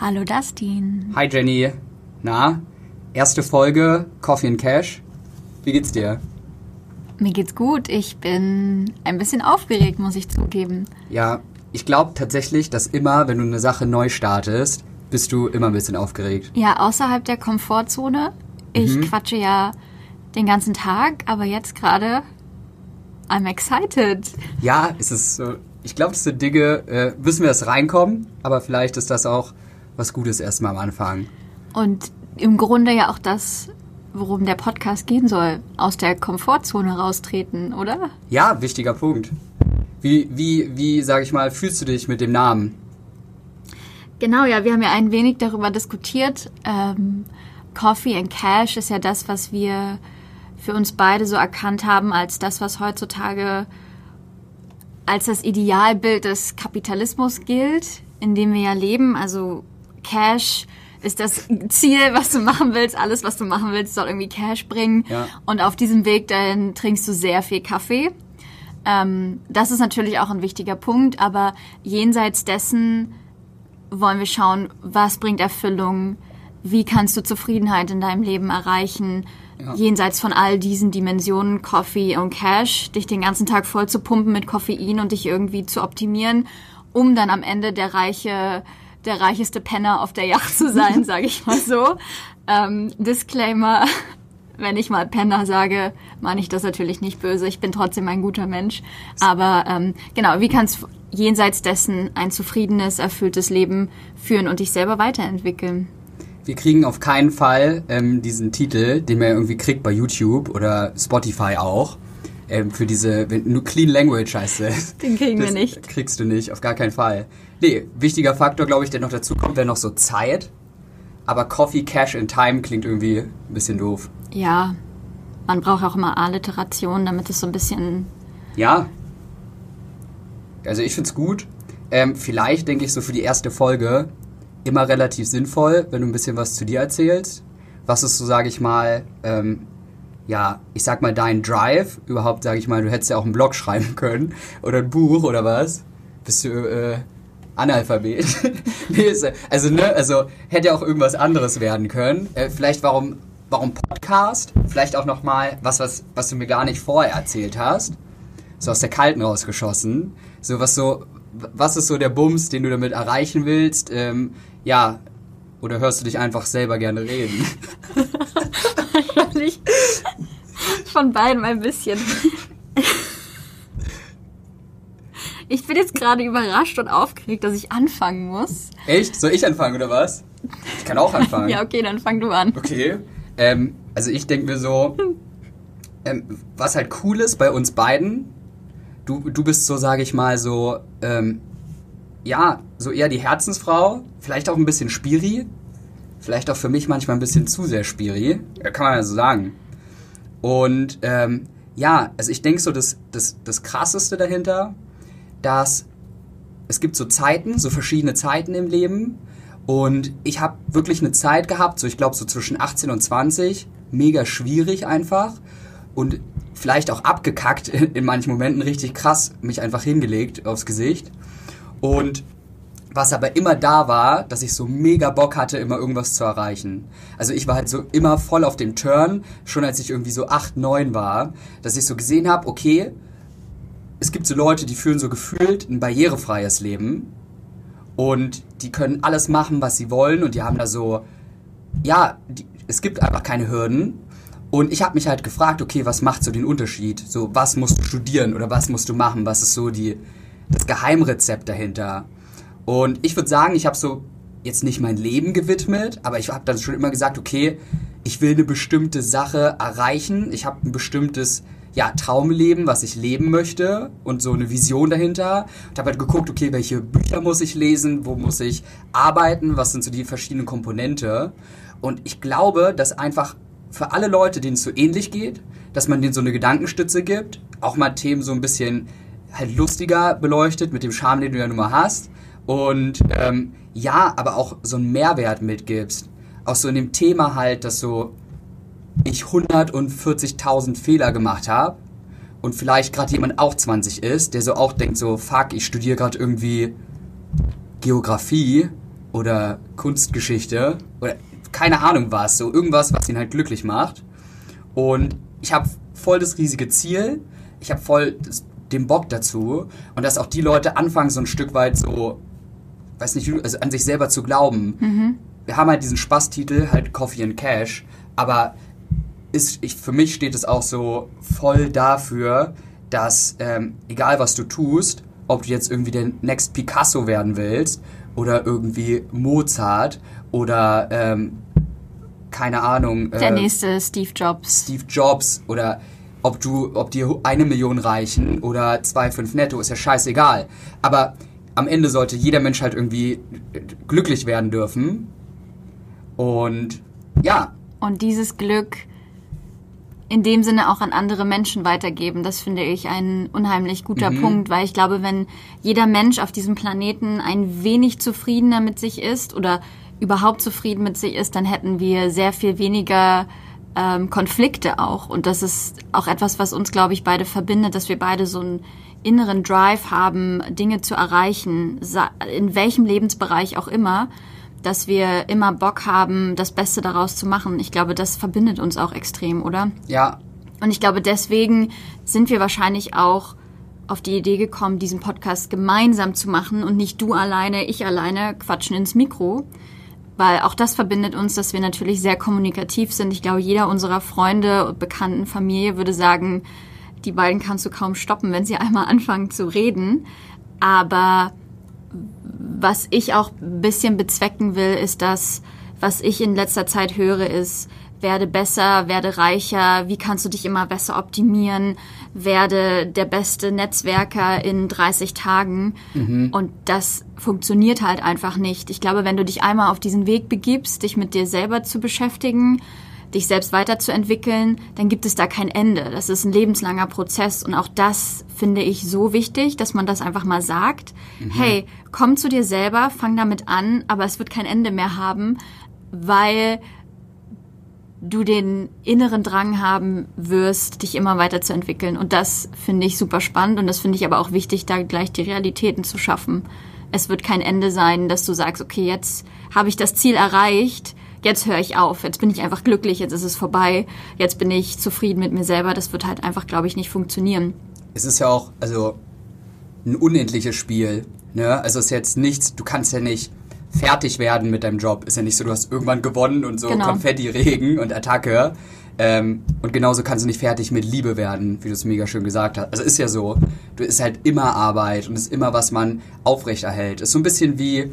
Hallo Dustin. Hi Jenny. Na, erste Folge Coffee and Cash. Wie geht's dir? Mir geht's gut. Ich bin ein bisschen aufgeregt, muss ich zugeben. Ja, ich glaube tatsächlich, dass immer, wenn du eine Sache neu startest, bist du immer ein bisschen aufgeregt. Ja, außerhalb der Komfortzone. Ich Mhm. quatsche ja den ganzen Tag, aber jetzt gerade I'm excited. Ja, es ist so. Ich glaube, das sind Dinge, äh, müssen wir erst reinkommen, aber vielleicht ist das auch was Gutes erstmal am Anfang. Und im Grunde ja auch das, worum der Podcast gehen soll. Aus der Komfortzone raustreten, oder? Ja, wichtiger Punkt. Wie, wie, wie, sag ich mal, fühlst du dich mit dem Namen? Genau, ja, wir haben ja ein wenig darüber diskutiert. Ähm, Coffee and Cash ist ja das, was wir für uns beide so erkannt haben als das, was heutzutage als das Idealbild des Kapitalismus gilt, in dem wir ja leben. Also Cash ist das Ziel, was du machen willst. Alles, was du machen willst, soll irgendwie Cash bringen. Ja. Und auf diesem Weg dahin trinkst du sehr viel Kaffee. Ähm, das ist natürlich auch ein wichtiger Punkt, aber jenseits dessen wollen wir schauen, was bringt Erfüllung, wie kannst du Zufriedenheit in deinem Leben erreichen, Ja. jenseits von all diesen Dimensionen, Coffee und Cash, dich den ganzen Tag voll zu pumpen mit Koffein und dich irgendwie zu optimieren, um dann am Ende der reiche, der reicheste Penner auf der Yacht zu sein, sage ich mal so. Ähm, Disclaimer, wenn ich mal Penner sage, meine ich das natürlich nicht böse. Ich bin trotzdem ein guter Mensch. Aber ähm, genau, wie kannst du jenseits dessen ein zufriedenes, erfülltes Leben führen und dich selber weiterentwickeln? Wir kriegen auf keinen Fall ähm, diesen Titel, den man irgendwie kriegt bei YouTube oder Spotify auch. Ähm, für diese, wenn, nur Clean Language heißt es. Den kriegen wir Das nicht. Kriegst du nicht, auf gar keinen Fall. Nee, wichtiger Faktor, glaube ich, der noch dazu kommt, wäre noch so Zeit. Aber Coffee, Cash and Time klingt irgendwie ein bisschen doof. Ja, man braucht auch immer Alliteration, damit es so ein bisschen. Ja. Also ich find's gut. Ähm, vielleicht denke ich so für die erste Folge immer relativ sinnvoll, wenn du ein bisschen was zu dir erzählst. Was ist so, sage ich mal, ähm, ja, ich sag mal dein Drive. Überhaupt, sage ich mal, du hättest ja auch einen Blog schreiben können oder ein Buch oder was. Bist du äh, Analphabet? also ne, also hätte ja auch irgendwas anderes werden können. Äh, vielleicht warum, warum Podcast? Vielleicht auch noch mal was, was, was du mir gar nicht vorher erzählt hast so aus der Kalten rausgeschossen. So was so, was ist so der Bums, den du damit erreichen willst? Ähm, ja, oder hörst du dich einfach selber gerne reden? Wahrscheinlich von beidem ein bisschen. Ich bin jetzt gerade überrascht und aufgeregt, dass ich anfangen muss. Echt? Soll ich anfangen oder was? Ich kann auch anfangen. Ja, okay, dann fang du an. Okay. Ähm, also ich denke mir so, ähm, was halt cool ist bei uns beiden, du, du bist so, sage ich mal, so, ähm, ja, so eher die Herzensfrau, vielleicht auch ein bisschen Spiri, vielleicht auch für mich manchmal ein bisschen zu sehr Spiri, kann man ja so sagen. Und ähm, ja, also ich denke so, das, das, das Krasseste dahinter, dass es gibt so Zeiten, so verschiedene Zeiten im Leben. Und ich habe wirklich eine Zeit gehabt, so ich glaube so zwischen 18 und 20, mega schwierig einfach. Und vielleicht auch abgekackt in manchen Momenten, richtig krass, mich einfach hingelegt aufs Gesicht. Und was aber immer da war, dass ich so mega Bock hatte, immer irgendwas zu erreichen. Also ich war halt so immer voll auf dem Turn, schon als ich irgendwie so 8, 9 war, dass ich so gesehen habe, okay, es gibt so Leute, die führen so gefühlt ein barrierefreies Leben und die können alles machen, was sie wollen und die haben da so, ja, die, es gibt einfach keine Hürden. Und ich habe mich halt gefragt, okay, was macht so den Unterschied? So, was musst du studieren oder was musst du machen? Was ist so die, das Geheimrezept dahinter? Und ich würde sagen, ich habe so jetzt nicht mein Leben gewidmet, aber ich habe dann schon immer gesagt, okay, ich will eine bestimmte Sache erreichen. Ich habe ein bestimmtes ja, Traumleben, was ich leben möchte und so eine Vision dahinter. Und habe halt geguckt, okay, welche Bücher muss ich lesen, wo muss ich arbeiten, was sind so die verschiedenen Komponente. Und ich glaube, dass einfach für alle Leute, denen es so ähnlich geht, dass man denen so eine Gedankenstütze gibt, auch mal Themen so ein bisschen halt lustiger beleuchtet mit dem Charme, den du ja nun mal hast. Und ähm, ja, aber auch so einen Mehrwert mitgibst. Auch so in dem Thema halt, dass so ich 140.000 Fehler gemacht habe und vielleicht gerade jemand auch 20 ist, der so auch denkt so, fuck, ich studiere gerade irgendwie Geografie oder Kunstgeschichte oder keine Ahnung was, so irgendwas, was ihn halt glücklich macht. Und ich habe voll das riesige Ziel, ich habe voll das, den Bock dazu und dass auch die Leute anfangen, so ein Stück weit so, weiß nicht, also an sich selber zu glauben. Mhm. Wir haben halt diesen Spaßtitel, halt Coffee and Cash, aber ist, ich, für mich steht es auch so voll dafür, dass ähm, egal was du tust, ob du jetzt irgendwie der Next Picasso werden willst oder irgendwie Mozart oder ähm, keine Ahnung. Der äh, nächste Steve Jobs. Steve Jobs oder ob du, ob dir eine Million reichen oder zwei, fünf netto, ist ja scheißegal. Aber am Ende sollte jeder Mensch halt irgendwie glücklich werden dürfen. Und ja, Und dieses Glück in dem Sinne auch an andere Menschen weitergeben, das finde ich ein unheimlich guter Punkt, weil ich glaube, wenn jeder Mensch auf diesem Planeten ein wenig zufriedener mit sich ist oder überhaupt zufrieden mit sich ist, dann hätten wir sehr viel weniger ähm, Konflikte auch. Und das ist auch etwas, was uns, glaube ich, beide verbindet, dass wir beide so einen inneren Drive haben, Dinge zu erreichen, in welchem Lebensbereich auch immer, dass wir immer Bock haben, das Beste daraus zu machen. Ich glaube, das verbindet uns auch extrem, oder? ja, Und ich glaube, deswegen sind wir wahrscheinlich auch auf die Idee gekommen, diesen Podcast gemeinsam zu machen und nicht du alleine, ich alleine quatschen ins Mikro. Weil auch das verbindet uns, dass wir natürlich sehr kommunikativ sind. Ich glaube, jeder unserer Freunde, Bekannten, Familie würde sagen, die beiden kannst du kaum stoppen, wenn sie einmal anfangen zu reden. Aber was ich auch ein bisschen bezwecken will, ist das, was ich in letzter Zeit höre, ist, werde besser, werde reicher, wie kannst du dich immer besser optimieren, werde der beste Netzwerker in 30 Tagen. Und das funktioniert halt einfach nicht. Ich glaube, wenn du dich einmal auf diesen Weg begibst, dich mit dir selber zu beschäftigen, dich selbst weiterzuentwickeln, dann gibt es da kein Ende. Das ist ein lebenslanger Prozess und auch das finde ich so wichtig, dass man das einfach mal sagt. Hey, komm zu dir selber, fang damit an, aber es wird kein Ende mehr haben, weil du den inneren Drang haben wirst, dich immer weiterzuentwickeln. Und das finde ich super spannend und das finde ich aber auch wichtig, da gleich die Realitäten zu schaffen. Es wird kein Ende sein, dass du sagst, okay, jetzt habe ich das Ziel erreicht, jetzt höre ich auf, jetzt bin ich einfach glücklich, jetzt ist es vorbei, jetzt bin ich zufrieden mit mir selber. Das wird halt einfach, glaube ich, nicht funktionieren. es ist ja auch, also ein unendliches Spiel. Ne? Also es ist jetzt nichts, du kannst ja nicht fertig werden mit deinem Job. Ist ja nicht so, du hast irgendwann gewonnen und so Genau. Konfetti-Regen und Attacke. Ähm, und genauso kannst du nicht fertig mit Liebe werden, wie du es mega schön gesagt hast. Also ist ja so, du ist halt immer Arbeit und ist immer, was man aufrechterhält. Ist so ein bisschen wie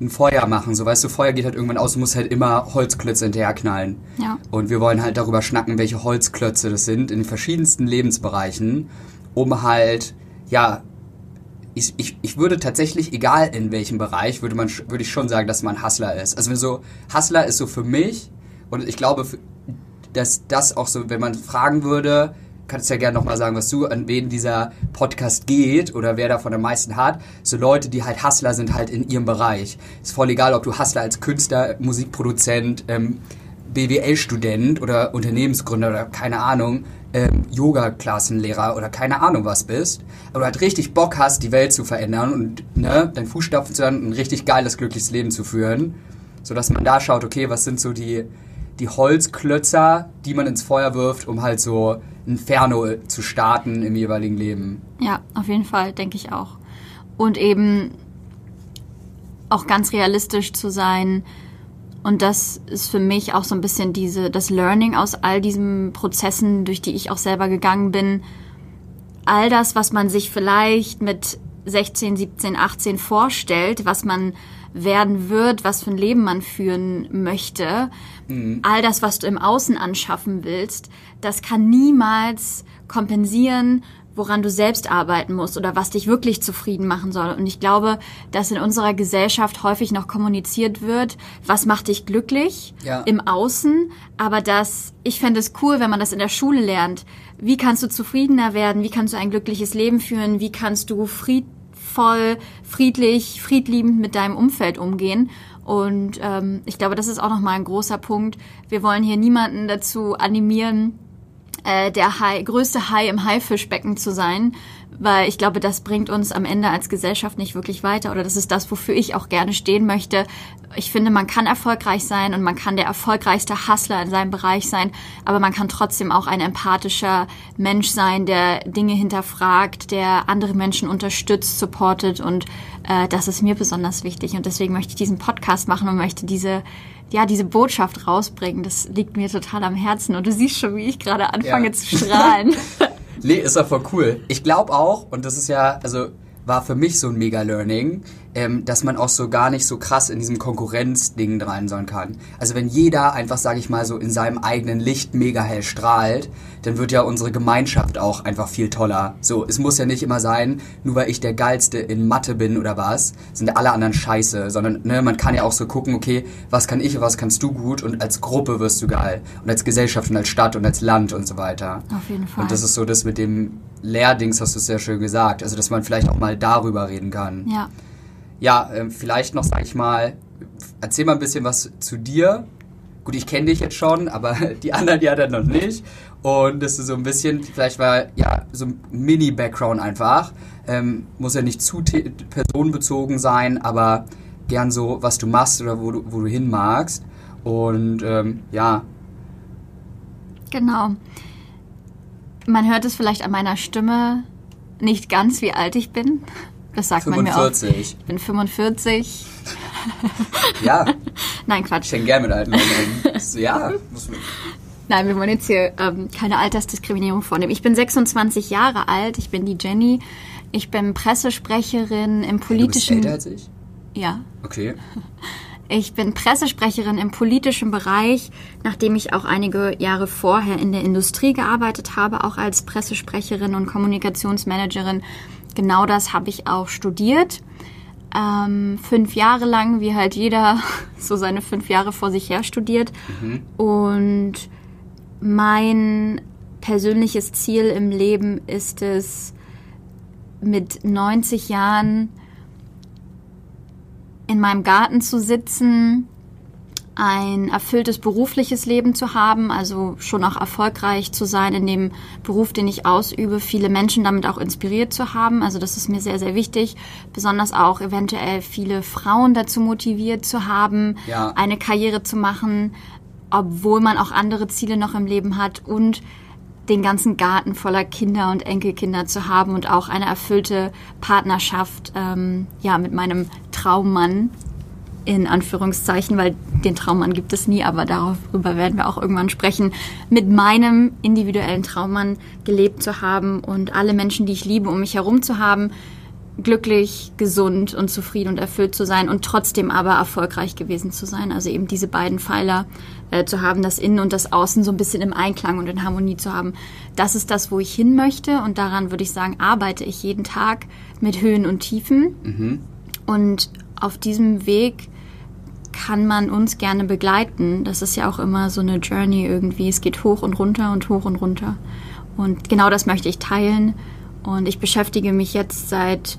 ein Feuer machen. So weißt du, Feuer geht halt irgendwann aus, du musst halt immer Holzklötze hinterherknallen. Ja. Und wir wollen halt darüber schnacken, welche Holzklötze das sind in den verschiedensten Lebensbereichen, um halt, ja, ich, ich, ich würde tatsächlich, egal in welchem Bereich, würde, man, würde ich schon sagen, dass man Hustler ist. Also so, Hustler ist so für mich, und ich glaube, dass das auch so, wenn man fragen würde, kannst ja gerne nochmal sagen, was du, an wen dieser Podcast geht oder wer davon am meisten hat. So Leute, die halt Hustler sind halt in ihrem Bereich. Ist voll egal, ob du Hustler als Künstler, Musikproduzent, ähm, BWL-Student oder Unternehmensgründer oder keine Ahnung, ähm, Yoga-Klassenlehrer oder keine Ahnung was bist, aber du halt richtig Bock hast, die Welt zu verändern und ne, deinen Fußstapfen zu hören und ein richtig geiles, glückliches Leben zu führen, sodass man da schaut, okay, was sind so die, die Holzklötzer, die man ins Feuer wirft, um halt so ein Inferno zu starten im jeweiligen Leben. Ja, auf jeden Fall, denke ich auch. Und eben auch ganz realistisch zu sein. Und das ist für mich auch so ein bisschen diese, das Learning aus all diesen Prozessen, durch die ich auch selber gegangen bin. All das, was man sich vielleicht mit 16, 17, 18 vorstellt, was man werden wird, was für ein Leben man führen möchte, all das, was du im Außen anschaffen willst, das kann niemals kompensieren, woran du selbst arbeiten musst oder was dich wirklich zufrieden machen soll. Und ich glaube, dass in unserer Gesellschaft häufig noch kommuniziert wird, was macht dich glücklich Ja. im Außen, aber das, ich fände es cool, wenn man das in der Schule lernt. Wie kannst du zufriedener werden? Wie kannst du ein glückliches Leben führen? Wie kannst du friedvoll, friedlich, friedliebend mit deinem Umfeld umgehen? Und ähm, ich glaube, das ist auch nochmal ein großer Punkt. Wir wollen hier niemanden dazu animieren, äh, der Hai, größte Hai im Haifischbecken zu sein, weil ich glaube, das bringt uns am Ende als Gesellschaft nicht wirklich weiter oder das ist das, wofür ich auch gerne stehen möchte. Ich finde, man kann erfolgreich sein und man kann der erfolgreichste Hustler in seinem Bereich sein, aber man kann trotzdem auch ein empathischer Mensch sein, der Dinge hinterfragt, der andere Menschen unterstützt, supportet und äh, das ist mir besonders wichtig und deswegen möchte ich diesen Podcast machen und möchte diese ja, diese Botschaft rausbringen, das liegt mir total am Herzen. Und du siehst schon, wie ich gerade anfange ja. zu strahlen. nee, ist doch voll cool. Ich glaube auch, und das ist ja, also war für mich so ein Mega-Learning, ähm, dass man auch so gar nicht so krass in diesem Konkurrenzding rein sein kann. Also wenn jeder einfach, sage ich mal, so in seinem eigenen Licht mega hell strahlt, dann wird ja unsere Gemeinschaft auch einfach viel toller. So, es muss ja nicht immer sein, nur weil ich der Geilste in Mathe bin oder was, sind alle anderen scheiße, sondern ne, man kann ja auch so gucken, okay, was kann ich, was kannst du gut und als Gruppe wirst du geil. Und als Gesellschaft und als Stadt und als Land und so weiter. Auf jeden Fall. Und das ist so das mit dem Lehrdings, hast du sehr schön gesagt. Also, dass man vielleicht auch mal darüber reden kann. Ja ja, äh, vielleicht noch, sag ich mal, erzähl mal ein bisschen was zu dir. Gut, ich kenne dich jetzt schon, aber die anderen ja dann noch nicht. Und das ist so ein bisschen, vielleicht war ja so ein Mini-Background einfach. Ähm, muss ja nicht zu personenbezogen sein, aber gern so, was du machst oder wo du, wo du hin magst. Und ähm, ja. Genau. Man hört es vielleicht an meiner Stimme nicht ganz, wie alt ich bin. Das sagt 45. man mir auch. Ich bin 45. ja. Nein, Quatsch. Ich hänge gerne mit alten Leuten. ja. Nein, wir wollen jetzt hier ähm, keine Altersdiskriminierung vornehmen. Ich bin 26 Jahre alt. Ich bin die Jenny. Ich bin Pressesprecherin im politischen. Du bist älter als ich? Ja. Okay. Ich bin Pressesprecherin im politischen Bereich, nachdem ich auch einige Jahre vorher in der Industrie gearbeitet habe, auch als Pressesprecherin und Kommunikationsmanagerin genau das habe ich auch studiert. Ähm, fünf Jahre lang, wie halt jeder so seine fünf Jahre vor sich her studiert. Mhm. Und mein persönliches Ziel im Leben ist es, mit 90 Jahren in meinem Garten zu sitzen ein erfülltes berufliches Leben zu haben, also schon auch erfolgreich zu sein in dem Beruf, den ich ausübe, viele Menschen damit auch inspiriert zu haben. Also das ist mir sehr, sehr wichtig. Besonders auch eventuell viele Frauen dazu motiviert zu haben, ja. eine Karriere zu machen, obwohl man auch andere Ziele noch im Leben hat und den ganzen Garten voller Kinder und Enkelkinder zu haben und auch eine erfüllte Partnerschaft ähm, ja mit meinem Traummann in Anführungszeichen, weil den Traummann gibt es nie, aber darüber werden wir auch irgendwann sprechen, mit meinem individuellen Traummann gelebt zu haben und alle Menschen, die ich liebe, um mich herum zu haben, glücklich, gesund und zufrieden und erfüllt zu sein und trotzdem aber erfolgreich gewesen zu sein. Also eben diese beiden Pfeiler äh, zu haben, das Innen und das Außen so ein bisschen im Einklang und in Harmonie zu haben. Das ist das, wo ich hin möchte und daran würde ich sagen, arbeite ich jeden Tag mit Höhen und Tiefen. Mhm. Und auf diesem Weg kann man uns gerne begleiten. Das ist ja auch immer so eine Journey irgendwie. Es geht hoch und runter und hoch und runter. Und genau das möchte ich teilen. Und ich beschäftige mich jetzt seit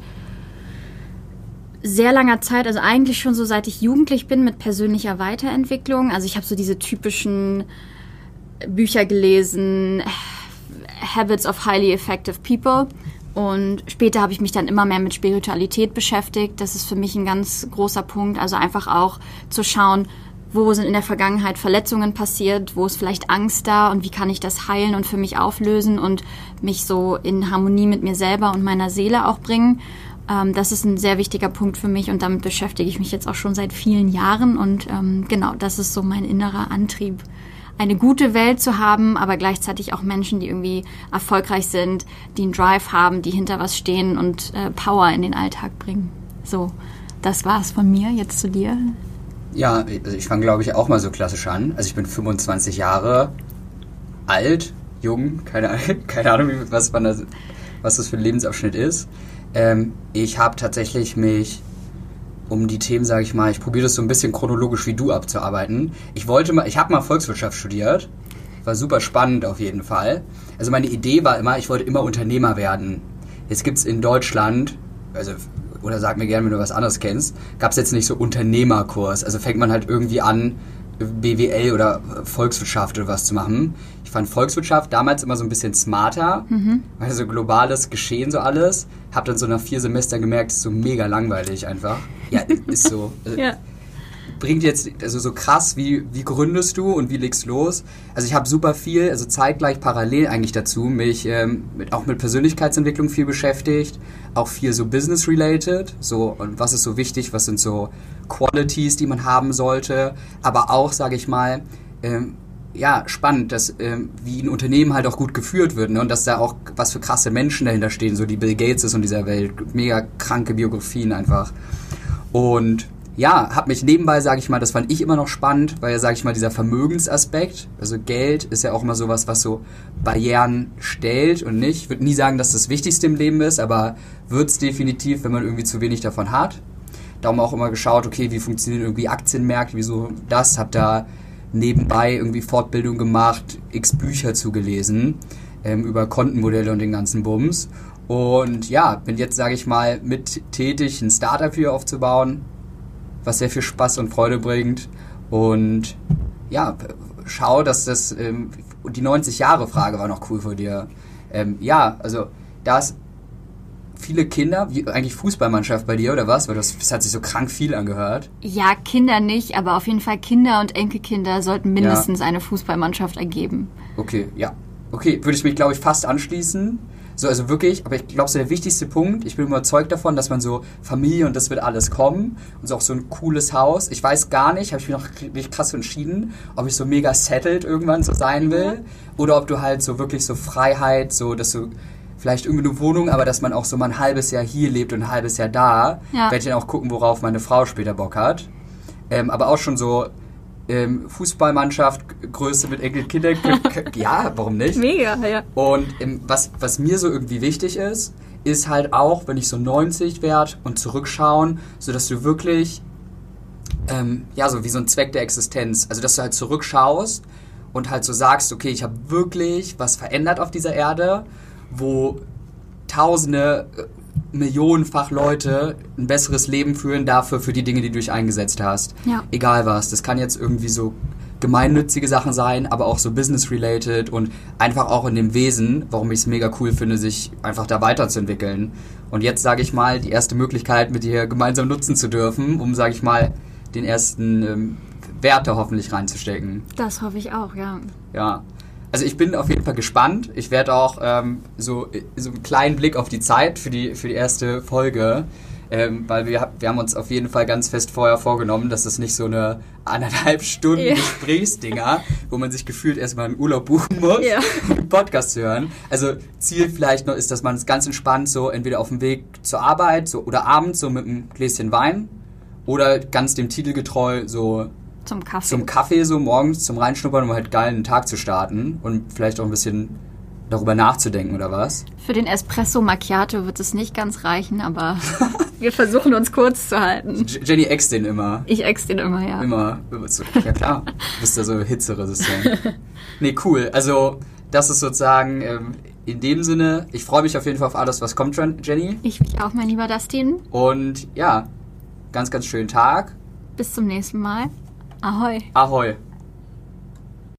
sehr langer Zeit, also eigentlich schon so seit ich jugendlich bin, mit persönlicher Weiterentwicklung. Also ich habe so diese typischen Bücher gelesen, Habits of Highly Effective People. Und später habe ich mich dann immer mehr mit Spiritualität beschäftigt. Das ist für mich ein ganz großer Punkt. Also einfach auch zu schauen, wo sind in der Vergangenheit Verletzungen passiert, wo ist vielleicht Angst da und wie kann ich das heilen und für mich auflösen und mich so in Harmonie mit mir selber und meiner Seele auch bringen. Ähm, das ist ein sehr wichtiger Punkt für mich und damit beschäftige ich mich jetzt auch schon seit vielen Jahren und ähm, genau, das ist so mein innerer Antrieb eine gute Welt zu haben, aber gleichzeitig auch Menschen, die irgendwie erfolgreich sind, die einen Drive haben, die hinter was stehen und äh, Power in den Alltag bringen. So, das war's von mir. Jetzt zu dir. Ja, also ich fange, glaube ich, auch mal so klassisch an. Also ich bin 25 Jahre alt, jung, keine, keine Ahnung, was, das, was das für ein Lebensabschnitt ist. Ähm, ich habe tatsächlich mich um die Themen, sage ich mal, ich probiere das so ein bisschen chronologisch wie du abzuarbeiten. Ich wollte mal, ich habe mal Volkswirtschaft studiert, war super spannend auf jeden Fall. Also meine Idee war immer, ich wollte immer Unternehmer werden. Jetzt gibt es in Deutschland, also oder sag mir gerne, wenn du was anderes kennst, gab es jetzt nicht so Unternehmerkurs. Also fängt man halt irgendwie an, BWL oder Volkswirtschaft oder was zu machen. Ich fand Volkswirtschaft damals immer so ein bisschen smarter, weil so globales Geschehen so alles. Hab dann so nach vier Semestern gemerkt, ist so mega langweilig einfach. Ja, ist so. Äh, Ja. bringt jetzt, also so krass, wie, wie gründest du und wie legst los? Also ich habe super viel, also zeitgleich parallel eigentlich dazu, mich ähm, mit, auch mit Persönlichkeitsentwicklung viel beschäftigt, auch viel so business-related, so und was ist so wichtig, was sind so Qualities, die man haben sollte, aber auch, sage ich mal, ähm, ja, spannend, dass ähm, wie ein Unternehmen halt auch gut geführt wird ne? und dass da auch was für krasse Menschen dahinter stehen, so die Bill Gateses und dieser Welt, mega kranke Biografien einfach. Und ja, habe mich nebenbei, sage ich mal, das fand ich immer noch spannend, weil ja, sage ich mal, dieser Vermögensaspekt, also Geld ist ja auch immer sowas, was so Barrieren stellt und nicht. Ich würde nie sagen, dass das Wichtigste im Leben ist, aber wird's definitiv, wenn man irgendwie zu wenig davon hat. Darum auch immer geschaut, okay, wie funktionieren irgendwie Aktienmärkte, wieso das, hab da nebenbei irgendwie Fortbildung gemacht, x Bücher zugelesen ähm, über Kontenmodelle und den ganzen Bums. Und ja, bin jetzt, sage ich mal, mit tätig, ein Startup hier aufzubauen, was sehr viel Spaß und Freude bringt. Und ja, schau, dass das, ähm, die 90-Jahre-Frage war noch cool für dir. Ähm, ja, also da ist viele Kinder, wie eigentlich Fußballmannschaft bei dir oder was? Weil das, das hat sich so krank viel angehört. Ja, Kinder nicht, aber auf jeden Fall Kinder und Enkelkinder sollten mindestens eine Fußballmannschaft ergeben. Okay, ja. Okay, würde ich mich, glaube ich, fast anschließen. So, also wirklich, aber ich glaube, so der wichtigste Punkt, ich bin überzeugt davon, dass man so Familie und das wird alles kommen und so auch so ein cooles Haus. Ich weiß gar nicht, habe ich mich noch richtig krass entschieden, ob ich so mega settled irgendwann so sein will oder ob du halt so wirklich so Freiheit, so, dass du vielleicht irgendwie eine Wohnung, aber dass man auch so mal ein halbes Jahr hier lebt und ein halbes Jahr da. Ja. Werde ich dann auch gucken, worauf meine Frau später Bock hat. Ähm, aber auch schon so ähm, Fußballmannschaft, Größe mit Enkelkindern. ja, warum nicht? Mega, ja. Und ähm, was, was mir so irgendwie wichtig ist, ist halt auch, wenn ich so 90 werde und zurückschauen, so dass du wirklich, ähm, ja, so wie so ein Zweck der Existenz, also dass du halt zurückschaust und halt so sagst, okay, ich habe wirklich was verändert auf dieser Erde, wo tausende, äh, millionenfach Leute ein besseres Leben führen dafür, für die Dinge, die du dich eingesetzt hast. Ja. Egal was. Das kann jetzt irgendwie so gemeinnützige Sachen sein, aber auch so business-related und einfach auch in dem Wesen, warum ich es mega cool finde, sich einfach da weiterzuentwickeln. Und jetzt sage ich mal, die erste Möglichkeit, mit dir gemeinsam nutzen zu dürfen, um, sage ich mal, den ersten ähm, Werte hoffentlich reinzustecken. Das hoffe ich auch, ja. Ja. Also ich bin auf jeden Fall gespannt. Ich werde auch ähm, so, so einen kleinen Blick auf die Zeit für die, für die erste Folge, ähm, weil wir, wir haben uns auf jeden Fall ganz fest vorher vorgenommen, dass das nicht so eine anderthalb Stunden Ja. Gesprächsdinger, wo man sich gefühlt erstmal einen Urlaub buchen muss, um einen Podcast zu hören. Also Ziel vielleicht noch ist, dass man es ganz entspannt so entweder auf dem Weg zur Arbeit so, oder abends so mit einem Gläschen Wein oder ganz dem Titel getreu so Zum Kaffee. zum Kaffee so morgens zum Reinschnuppern, um halt geil einen Tag zu starten und vielleicht auch ein bisschen darüber nachzudenken oder was. Für den Espresso Macchiato wird es nicht ganz reichen, aber wir versuchen uns kurz zu halten. Jenny ex den immer. Ich ex den immer, ja. Immer. Ja klar, du bist ja so hitzeresistent. Nee, cool. Also das ist sozusagen ähm, in dem Sinne, ich freue mich auf jeden Fall auf alles, was kommt, Jen- Jenny. Ich mich auch, mein lieber Dustin. Und ja, ganz, ganz schönen Tag. Bis zum nächsten Mal. Ahoj. Ahoj.